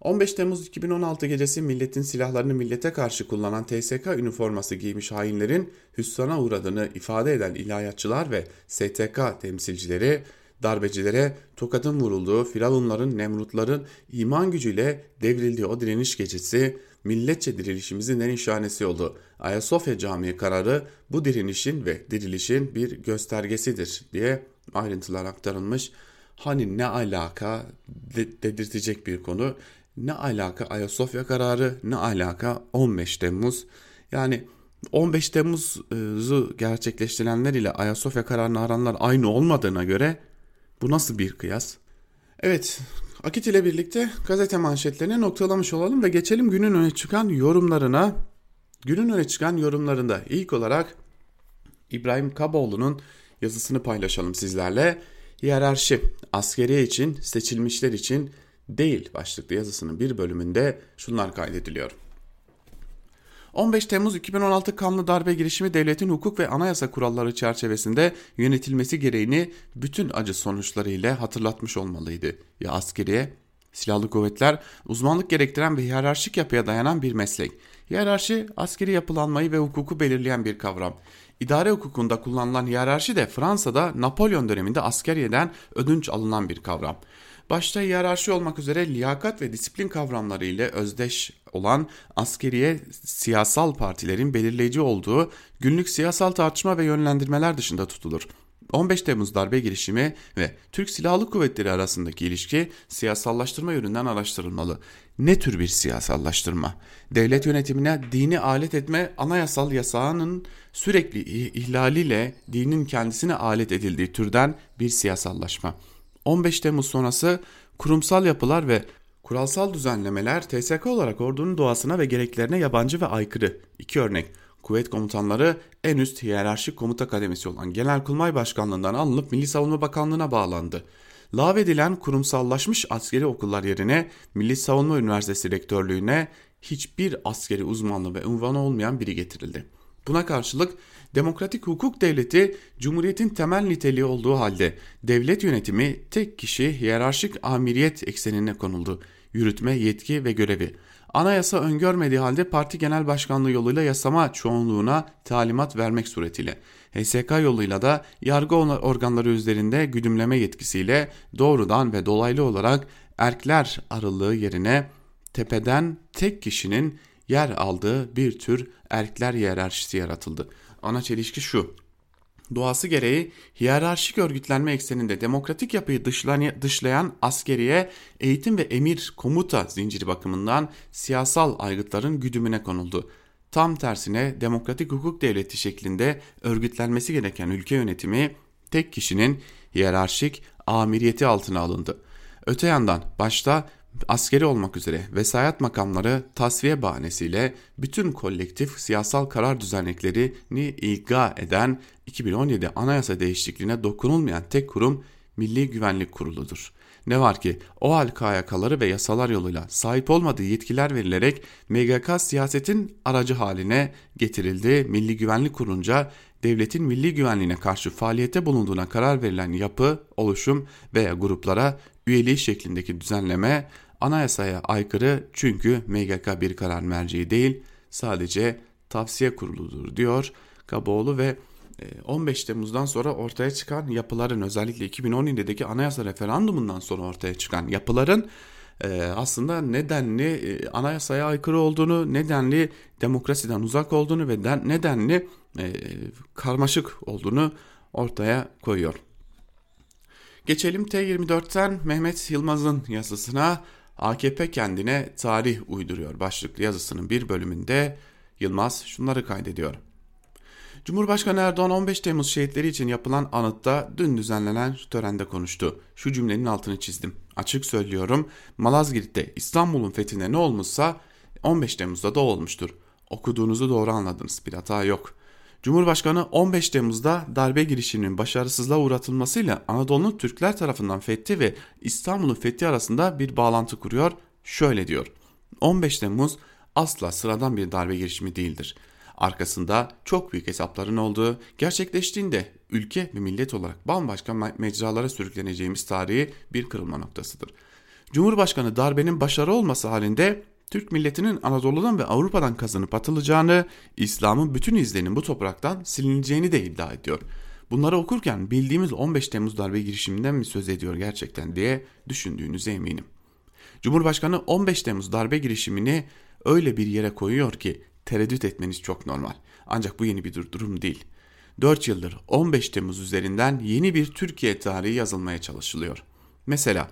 15 Temmuz 2016 gecesi milletin silahlarını millete karşı kullanan TSK üniforması giymiş hainlerin hüsrana uğradığını ifade eden ilahiyatçılar ve STK temsilcileri darbecilere tokatın vurulduğu, firavunların, nemrutların iman gücüyle devrildiği o direniş gecesi milletçe dirilişimizin en nişanesi oldu. Ayasofya Camii kararı bu direnişin ve dirilişin bir göstergesidir diye ayrıntılar aktarılmış. Hani ne alaka de dedirtecek bir konu. Ne alaka Ayasofya kararı, ne alaka 15 Temmuz. Yani 15 Temmuz'u gerçekleştirenler ile Ayasofya kararını aranlar aynı olmadığına göre bu nasıl bir kıyas? Evet, Akit ile birlikte gazete manşetlerini noktalamış olalım ve geçelim günün öne çıkan yorumlarına. Günün öne çıkan yorumlarında ilk olarak İbrahim Kaboğlu'nun yazısını paylaşalım sizlerle. Hiyerarşi, askeriye için, seçilmişler için değil başlıklı yazısının bir bölümünde şunlar kaydediliyor. 15 Temmuz 2016 kanlı darbe girişimi devletin hukuk ve anayasa kuralları çerçevesinde yönetilmesi gereğini bütün acı sonuçlarıyla hatırlatmış olmalıydı. Ya askeriye, silahlı kuvvetler uzmanlık gerektiren ve hiyerarşik yapıya dayanan bir meslek. Hiyerarşi askeri yapılanmayı ve hukuku belirleyen bir kavram. İdare hukukunda kullanılan hiyerarşi de Fransa'da Napolyon döneminde askeriyeden ödünç alınan bir kavram. Başta hiyerarşi olmak üzere liyakat ve disiplin kavramları ile özdeş olan askeriye siyasal partilerin belirleyici olduğu günlük siyasal tartışma ve yönlendirmeler dışında tutulur. 15 Temmuz darbe girişimi ve Türk Silahlı Kuvvetleri arasındaki ilişki siyasallaştırma yönünden araştırılmalı. Ne tür bir siyasallaştırma? Devlet yönetimine dini alet etme anayasal yasağının sürekli ihlaliyle dinin kendisine alet edildiği türden bir siyasallaşma. 15 Temmuz sonrası kurumsal yapılar ve kuralsal düzenlemeler TSK olarak ordunun doğasına ve gereklerine yabancı ve aykırı. İki örnek kuvvet komutanları en üst hiyerarşik komuta kademesi olan Genelkurmay Başkanlığından alınıp Milli Savunma Bakanlığı'na bağlandı. Lağvedilen kurumsallaşmış askeri okullar yerine Milli Savunma Üniversitesi rektörlüğüne hiçbir askeri uzmanlığı ve unvanı olmayan biri getirildi. Buna karşılık demokratik hukuk devleti cumhuriyetin temel niteliği olduğu halde devlet yönetimi tek kişi hiyerarşik amiriyet eksenine konuldu. Yürütme, yetki ve görevi anayasa öngörmediği halde parti genel başkanlığı yoluyla yasama çoğunluğuna talimat vermek suretiyle HSK yoluyla da yargı organları üzerinde güdümleme yetkisiyle doğrudan ve dolaylı olarak erkler arılığı yerine tepeden tek kişinin yer aldığı bir tür erkler hiyerarşisi yaratıldı. Ana çelişki şu. Doğası gereği hiyerarşik örgütlenme ekseninde demokratik yapıyı dışlayan askeriye eğitim ve emir komuta zinciri bakımından siyasal aygıtların güdümüne konuldu. Tam tersine demokratik hukuk devleti şeklinde örgütlenmesi gereken ülke yönetimi tek kişinin hiyerarşik amiriyeti altına alındı. Öte yandan başta askeri olmak üzere vesayet makamları tasfiye bahanesiyle bütün kolektif siyasal karar düzenliklerini ilga eden 2017 anayasa değişikliğine dokunulmayan tek kurum Milli Güvenlik Kurulu'dur. Ne var ki o hal KYK'ları ve yasalar yoluyla sahip olmadığı yetkiler verilerek MGK siyasetin aracı haline getirildi. Milli Güvenlik kurunca devletin milli güvenliğine karşı faaliyete bulunduğuna karar verilen yapı, oluşum veya gruplara üyeliği şeklindeki düzenleme anayasaya aykırı çünkü MGK bir karar merceği değil sadece tavsiye kuruludur diyor Kaboğlu ve 15 e, Temmuz'dan sonra ortaya çıkan yapıların özellikle 2017'deki anayasa referandumundan sonra ortaya çıkan yapıların e, aslında nedenli e, anayasaya aykırı olduğunu, nedenli demokrasiden uzak olduğunu ve nedenli karmaşık olduğunu ortaya koyuyor. Geçelim T24'ten Mehmet Yılmaz'ın yazısına. AKP kendine tarih uyduruyor başlıklı yazısının bir bölümünde Yılmaz şunları kaydediyor. Cumhurbaşkanı Erdoğan 15 Temmuz şehitleri için yapılan anıtta dün düzenlenen törende konuştu. Şu cümlenin altını çizdim. Açık söylüyorum Malazgirt'te İstanbul'un fethine ne olmuşsa 15 Temmuz'da da olmuştur. Okuduğunuzu doğru anladınız bir hata yok. Cumhurbaşkanı 15 Temmuz'da darbe girişiminin başarısızlığa uğratılmasıyla Anadolu'nun Türkler tarafından fethi ve İstanbul'un fethi arasında bir bağlantı kuruyor. Şöyle diyor. 15 Temmuz asla sıradan bir darbe girişimi değildir. Arkasında çok büyük hesapların olduğu, gerçekleştiğinde ülke ve millet olarak bambaşka mecralara sürükleneceğimiz tarihi bir kırılma noktasıdır. Cumhurbaşkanı darbenin başarı olması halinde Türk milletinin Anadolu'dan ve Avrupa'dan kazanıp atılacağını, İslam'ın bütün izlerinin bu topraktan silineceğini de iddia ediyor. Bunları okurken bildiğimiz 15 Temmuz darbe girişiminden mi söz ediyor gerçekten diye düşündüğünüze eminim. Cumhurbaşkanı 15 Temmuz darbe girişimini öyle bir yere koyuyor ki tereddüt etmeniz çok normal. Ancak bu yeni bir durum değil. 4 yıldır 15 Temmuz üzerinden yeni bir Türkiye tarihi yazılmaya çalışılıyor. Mesela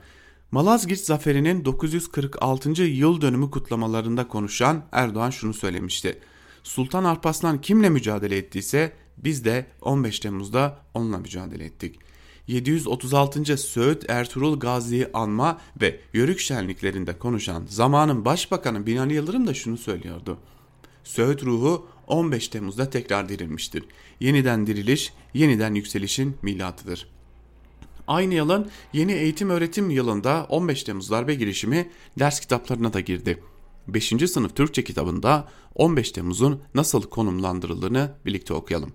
Malazgirt zaferinin 946. yıl dönümü kutlamalarında konuşan Erdoğan şunu söylemişti. Sultan Alparslan kimle mücadele ettiyse biz de 15 Temmuz'da onunla mücadele ettik. 736. Söğüt Ertuğrul Gazi'yi anma ve yörük şenliklerinde konuşan zamanın başbakanı Binali Yıldırım da şunu söylüyordu. Söğüt ruhu 15 Temmuz'da tekrar dirilmiştir. Yeniden diriliş, yeniden yükselişin milatıdır. Aynı yılın yeni eğitim öğretim yılında 15 Temmuz darbe girişimi ders kitaplarına da girdi. 5. sınıf Türkçe kitabında 15 Temmuz'un nasıl konumlandırıldığını birlikte okuyalım.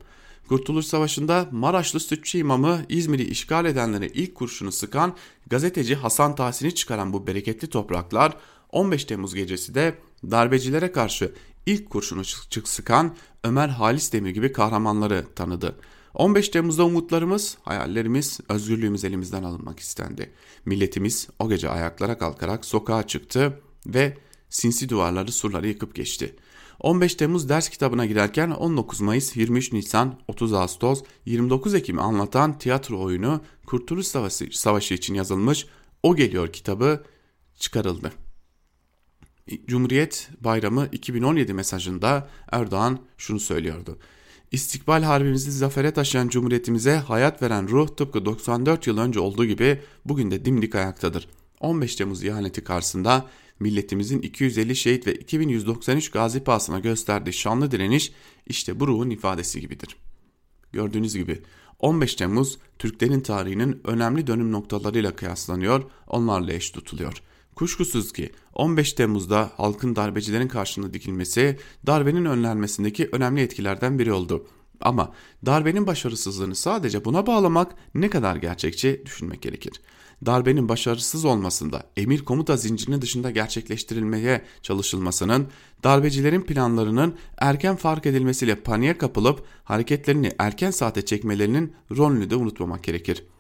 Kurtuluş Savaşı'nda Maraşlı Sütçü imamı İzmir'i işgal edenlere ilk kurşunu sıkan gazeteci Hasan Tahsin'i çıkaran bu bereketli topraklar 15 Temmuz gecesi de darbecilere karşı ilk kurşunu sıkan Ömer Halis Demir gibi kahramanları tanıdı. 15 Temmuz'da umutlarımız, hayallerimiz, özgürlüğümüz elimizden alınmak istendi. Milletimiz o gece ayaklara kalkarak sokağa çıktı ve sinsi duvarları surları yıkıp geçti. 15 Temmuz ders kitabına girerken 19 Mayıs, 23 Nisan, 30 Ağustos, 29 Ekim'i anlatan tiyatro oyunu Kurtuluş Savaşı, Savaşı için yazılmış O Geliyor kitabı çıkarıldı. Cumhuriyet Bayramı 2017 mesajında Erdoğan şunu söylüyordu. İstikbal harbimizi zafere taşıyan cumhuriyetimize hayat veren ruh tıpkı 94 yıl önce olduğu gibi bugün de dimdik ayaktadır. 15 Temmuz ihaneti karşısında milletimizin 250 şehit ve 2193 gazi pahasına gösterdiği şanlı direniş işte bu ruhun ifadesi gibidir. Gördüğünüz gibi 15 Temmuz Türklerin tarihinin önemli dönüm noktalarıyla kıyaslanıyor, onlarla eş tutuluyor. Kuşkusuz ki 15 Temmuz'da halkın darbecilerin karşısında dikilmesi darbenin önlenmesindeki önemli etkilerden biri oldu. Ama darbenin başarısızlığını sadece buna bağlamak ne kadar gerçekçi düşünmek gerekir. Darbenin başarısız olmasında emir komuta zincirinin dışında gerçekleştirilmeye çalışılmasının, darbecilerin planlarının erken fark edilmesiyle paniğe kapılıp hareketlerini erken saate çekmelerinin rolünü de unutmamak gerekir.''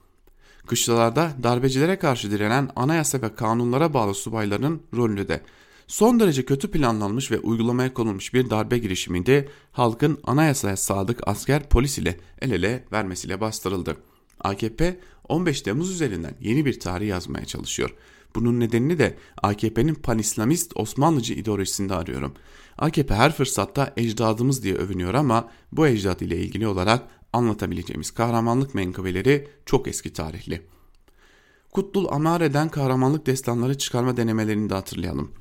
Kışlalarda darbecilere karşı direnen anayasa ve kanunlara bağlı subayların rolünü de son derece kötü planlanmış ve uygulamaya konulmuş bir darbe girişiminde halkın anayasaya sadık asker polis ile el ele vermesiyle bastırıldı. AKP 15 Temmuz üzerinden yeni bir tarih yazmaya çalışıyor. Bunun nedenini de AKP'nin panislamist Osmanlıcı ideolojisinde arıyorum. AKP her fırsatta ecdadımız diye övünüyor ama bu ecdad ile ilgili olarak anlatabileceğimiz kahramanlık menkıbeleri çok eski tarihli. Kutlul Amare'den kahramanlık destanları çıkarma denemelerini de hatırlayalım.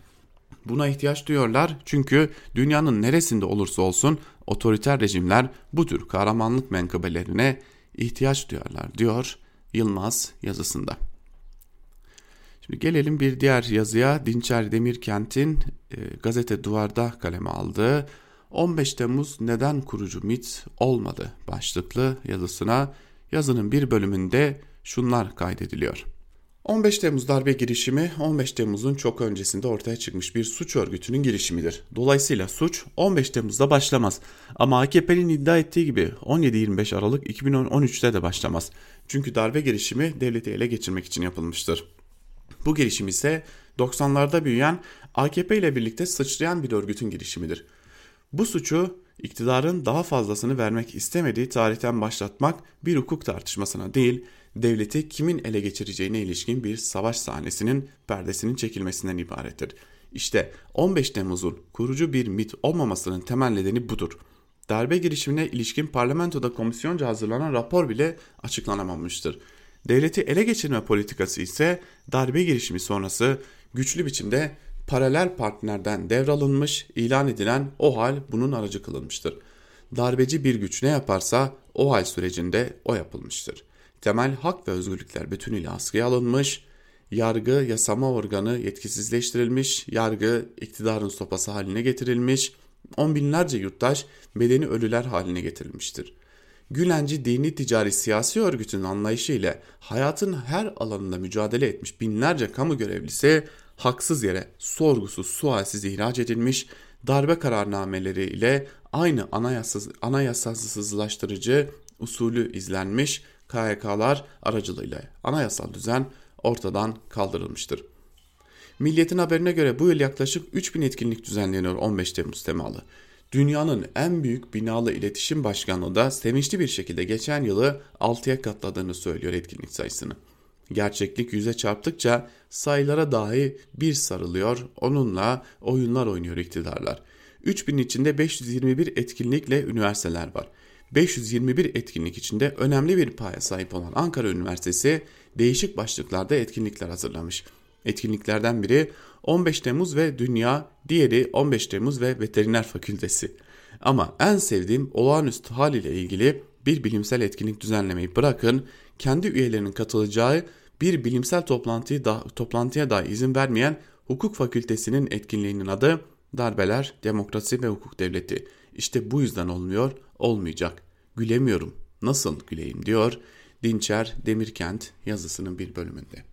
Buna ihtiyaç duyuyorlar çünkü dünyanın neresinde olursa olsun otoriter rejimler bu tür kahramanlık menkıbelerine ihtiyaç duyarlar diyor Yılmaz yazısında. Şimdi gelelim bir diğer yazıya Dinçer Demirkent'in e, gazete duvarda kaleme aldığı 15 Temmuz neden kurucu MIT olmadı başlıklı yazısına yazının bir bölümünde şunlar kaydediliyor. 15 Temmuz darbe girişimi 15 Temmuz'un çok öncesinde ortaya çıkmış bir suç örgütünün girişimidir. Dolayısıyla suç 15 Temmuz'da başlamaz. Ama AKP'nin iddia ettiği gibi 17-25 Aralık 2013'te de başlamaz. Çünkü darbe girişimi devleti ele geçirmek için yapılmıştır. Bu girişim ise 90'larda büyüyen AKP ile birlikte sıçrayan bir örgütün girişimidir. Bu suçu iktidarın daha fazlasını vermek istemediği tarihten başlatmak bir hukuk tartışmasına değil, devleti kimin ele geçireceğine ilişkin bir savaş sahnesinin perdesinin çekilmesinden ibarettir. İşte 15 Temmuz'un kurucu bir mit olmamasının temel nedeni budur. Darbe girişimine ilişkin parlamentoda komisyonca hazırlanan rapor bile açıklanamamıştır. Devleti ele geçirme politikası ise darbe girişimi sonrası güçlü biçimde paralel partnerden devralınmış, ilan edilen o hal bunun aracı kılınmıştır. Darbeci bir güç ne yaparsa o hal sürecinde o yapılmıştır. Temel hak ve özgürlükler bütünüyle askıya alınmış, yargı yasama organı yetkisizleştirilmiş, yargı iktidarın sopası haline getirilmiş, on binlerce yurttaş bedeni ölüler haline getirilmiştir. Gülenci dini ticari siyasi örgütün anlayışı ile hayatın her alanında mücadele etmiş binlerce kamu görevlisi haksız yere sorgusuz sualsiz ihraç edilmiş darbe kararnameleri ile aynı anayasasız, anayasasızlaştırıcı usulü izlenmiş KYK'lar aracılığıyla anayasal düzen ortadan kaldırılmıştır. Milliyetin haberine göre bu yıl yaklaşık 3000 etkinlik düzenleniyor 15 Temmuz temalı. Dünyanın en büyük binalı iletişim başkanlığı da sevinçli bir şekilde geçen yılı 6'ya katladığını söylüyor etkinlik sayısını. Gerçeklik yüze çarptıkça sayılara dahi bir sarılıyor, onunla oyunlar oynuyor iktidarlar. 3000 içinde 521 etkinlikle üniversiteler var. 521 etkinlik içinde önemli bir paya sahip olan Ankara Üniversitesi değişik başlıklarda etkinlikler hazırlamış. Etkinliklerden biri 15 Temmuz ve Dünya, diğeri 15 Temmuz ve Veteriner Fakültesi. Ama en sevdiğim olağanüstü hal ile ilgili bir bilimsel etkinlik düzenlemeyi bırakın, kendi üyelerinin katılacağı bir bilimsel toplantıyı da, toplantıya dahi izin vermeyen hukuk fakültesinin etkinliğinin adı darbeler, demokrasi ve hukuk devleti. İşte bu yüzden olmuyor, olmayacak. Gülemiyorum. Nasıl güleyim diyor Dinçer Demirkent yazısının bir bölümünde.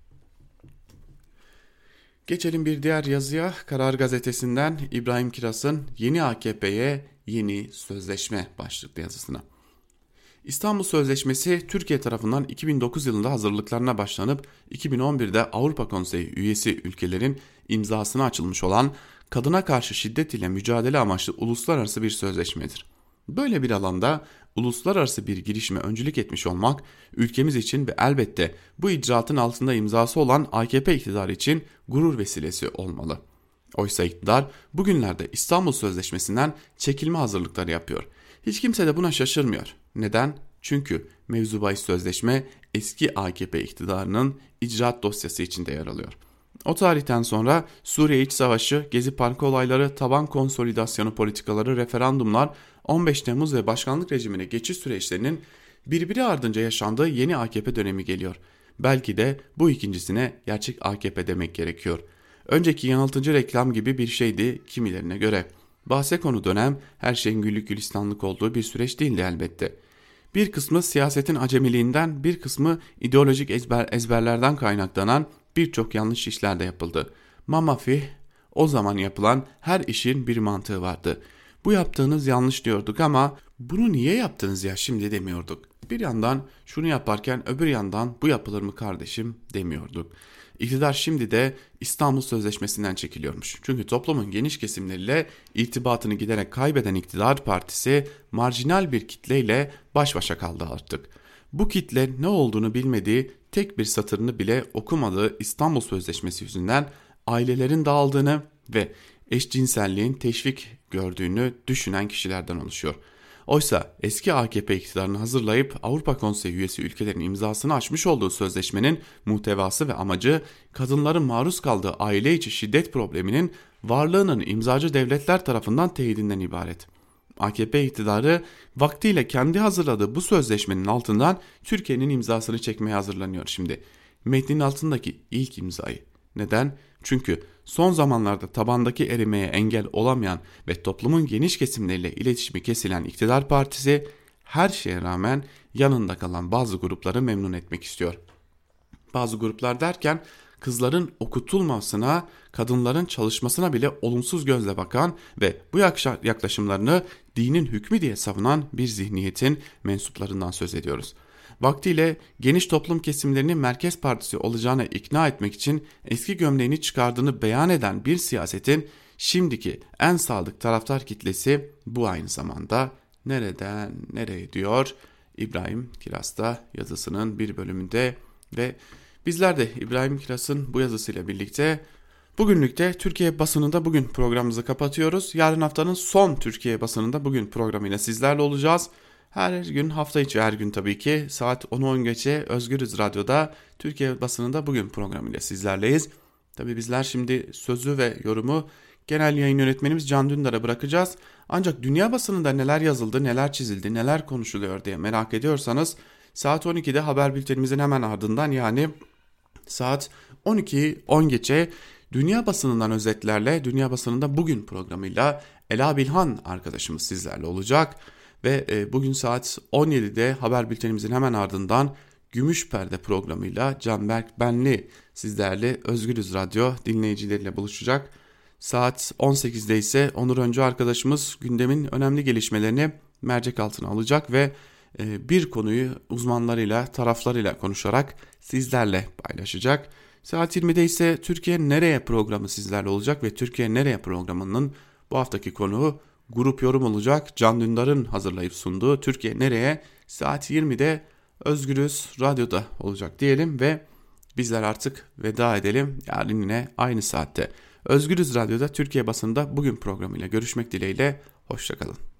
Geçelim bir diğer yazıya Karar Gazetesi'nden İbrahim Kiras'ın Yeni AKP'ye Yeni Sözleşme başlıklı yazısına. İstanbul Sözleşmesi Türkiye tarafından 2009 yılında hazırlıklarına başlanıp 2011'de Avrupa Konseyi üyesi ülkelerin imzasına açılmış olan kadına karşı şiddet ile mücadele amaçlı uluslararası bir sözleşmedir. Böyle bir alanda uluslararası bir girişime öncülük etmiş olmak ülkemiz için ve elbette bu icraatın altında imzası olan AKP iktidarı için gurur vesilesi olmalı. Oysa iktidar bugünlerde İstanbul Sözleşmesi'nden çekilme hazırlıkları yapıyor. Hiç kimse de buna şaşırmıyor. Neden? Çünkü mevzu bahis sözleşme eski AKP iktidarının icraat dosyası içinde yer alıyor. O tarihten sonra Suriye İç Savaşı, Gezi Parkı olayları, taban konsolidasyonu politikaları, referandumlar, 15 Temmuz ve başkanlık rejimine geçiş süreçlerinin birbiri ardınca yaşandığı yeni AKP dönemi geliyor. Belki de bu ikincisine gerçek AKP demek gerekiyor. Önceki yanıltıcı reklam gibi bir şeydi kimilerine göre. Bahse konu dönem her şeyin güllük gülistanlık olduğu bir süreç değildi elbette. Bir kısmı siyasetin acemiliğinden bir kısmı ideolojik ezber, ezberlerden kaynaklanan birçok yanlış işler de yapıldı. Mamafih o zaman yapılan her işin bir mantığı vardı. Bu yaptığınız yanlış diyorduk ama bunu niye yaptınız ya şimdi demiyorduk. Bir yandan şunu yaparken öbür yandan bu yapılır mı kardeşim demiyorduk. İktidar şimdi de İstanbul Sözleşmesi'nden çekiliyormuş. Çünkü toplumun geniş kesimleriyle irtibatını giderek kaybeden iktidar partisi marjinal bir kitleyle baş başa kaldı artık. Bu kitle ne olduğunu bilmediği tek bir satırını bile okumadığı İstanbul Sözleşmesi yüzünden ailelerin dağıldığını ve eşcinselliğin teşvik gördüğünü düşünen kişilerden oluşuyor. Oysa eski AKP iktidarını hazırlayıp Avrupa Konseyi üyesi ülkelerin imzasını açmış olduğu sözleşmenin muhtevası ve amacı kadınların maruz kaldığı aile içi şiddet probleminin varlığının imzacı devletler tarafından teyidinden ibaret. AKP iktidarı vaktiyle kendi hazırladığı bu sözleşmenin altından Türkiye'nin imzasını çekmeye hazırlanıyor şimdi. Metnin altındaki ilk imzayı. Neden? Çünkü son zamanlarda tabandaki erimeye engel olamayan ve toplumun geniş kesimleriyle iletişimi kesilen iktidar partisi her şeye rağmen yanında kalan bazı grupları memnun etmek istiyor. Bazı gruplar derken kızların okutulmasına, kadınların çalışmasına bile olumsuz gözle bakan ve bu yaklaşımlarını dinin hükmü diye savunan bir zihniyetin mensuplarından söz ediyoruz. Vaktiyle geniş toplum kesimlerini merkez partisi olacağına ikna etmek için eski gömleğini çıkardığını beyan eden bir siyasetin şimdiki en sadık taraftar kitlesi bu aynı zamanda nereden nereye diyor İbrahim Kiras'ta yazısının bir bölümünde ve bizler de İbrahim Kiras'ın bu yazısıyla birlikte Bugünlükte Türkiye basınında bugün programımızı kapatıyoruz. Yarın haftanın son Türkiye basınında bugün programıyla sizlerle olacağız. Her gün hafta içi her gün tabii ki saat 10-10 geçe Özgürüz Radyo'da Türkiye basınında bugün programıyla sizlerleyiz. Tabii bizler şimdi sözü ve yorumu genel yayın yönetmenimiz Can Dündar'a bırakacağız. Ancak dünya basınında neler yazıldı, neler çizildi, neler konuşuluyor diye merak ediyorsanız saat 12'de haber bültenimizin hemen ardından yani saat 12-10 geçe dünya basınından özetlerle dünya basınında bugün programıyla Ela Bilhan arkadaşımız sizlerle olacak. Ve e, bugün saat 17'de haber bültenimizin hemen ardından Gümüş Perde programıyla Canberk Benli sizlerle Özgürüz Radyo dinleyicileriyle buluşacak. Saat 18'de ise Onur Öncü arkadaşımız gündemin önemli gelişmelerini mercek altına alacak ve e, bir konuyu uzmanlarıyla, taraflarıyla konuşarak sizlerle paylaşacak. Saat 20'de ise Türkiye Nereye programı sizlerle olacak ve Türkiye Nereye programının bu haftaki konuğu grup yorum olacak. Can Dündar'ın hazırlayıp sunduğu Türkiye Nereye saat 20'de Özgürüz Radyo'da olacak diyelim ve bizler artık veda edelim. Yarın yine aynı saatte Özgürüz Radyo'da Türkiye basında bugün programıyla görüşmek dileğiyle. Hoşçakalın.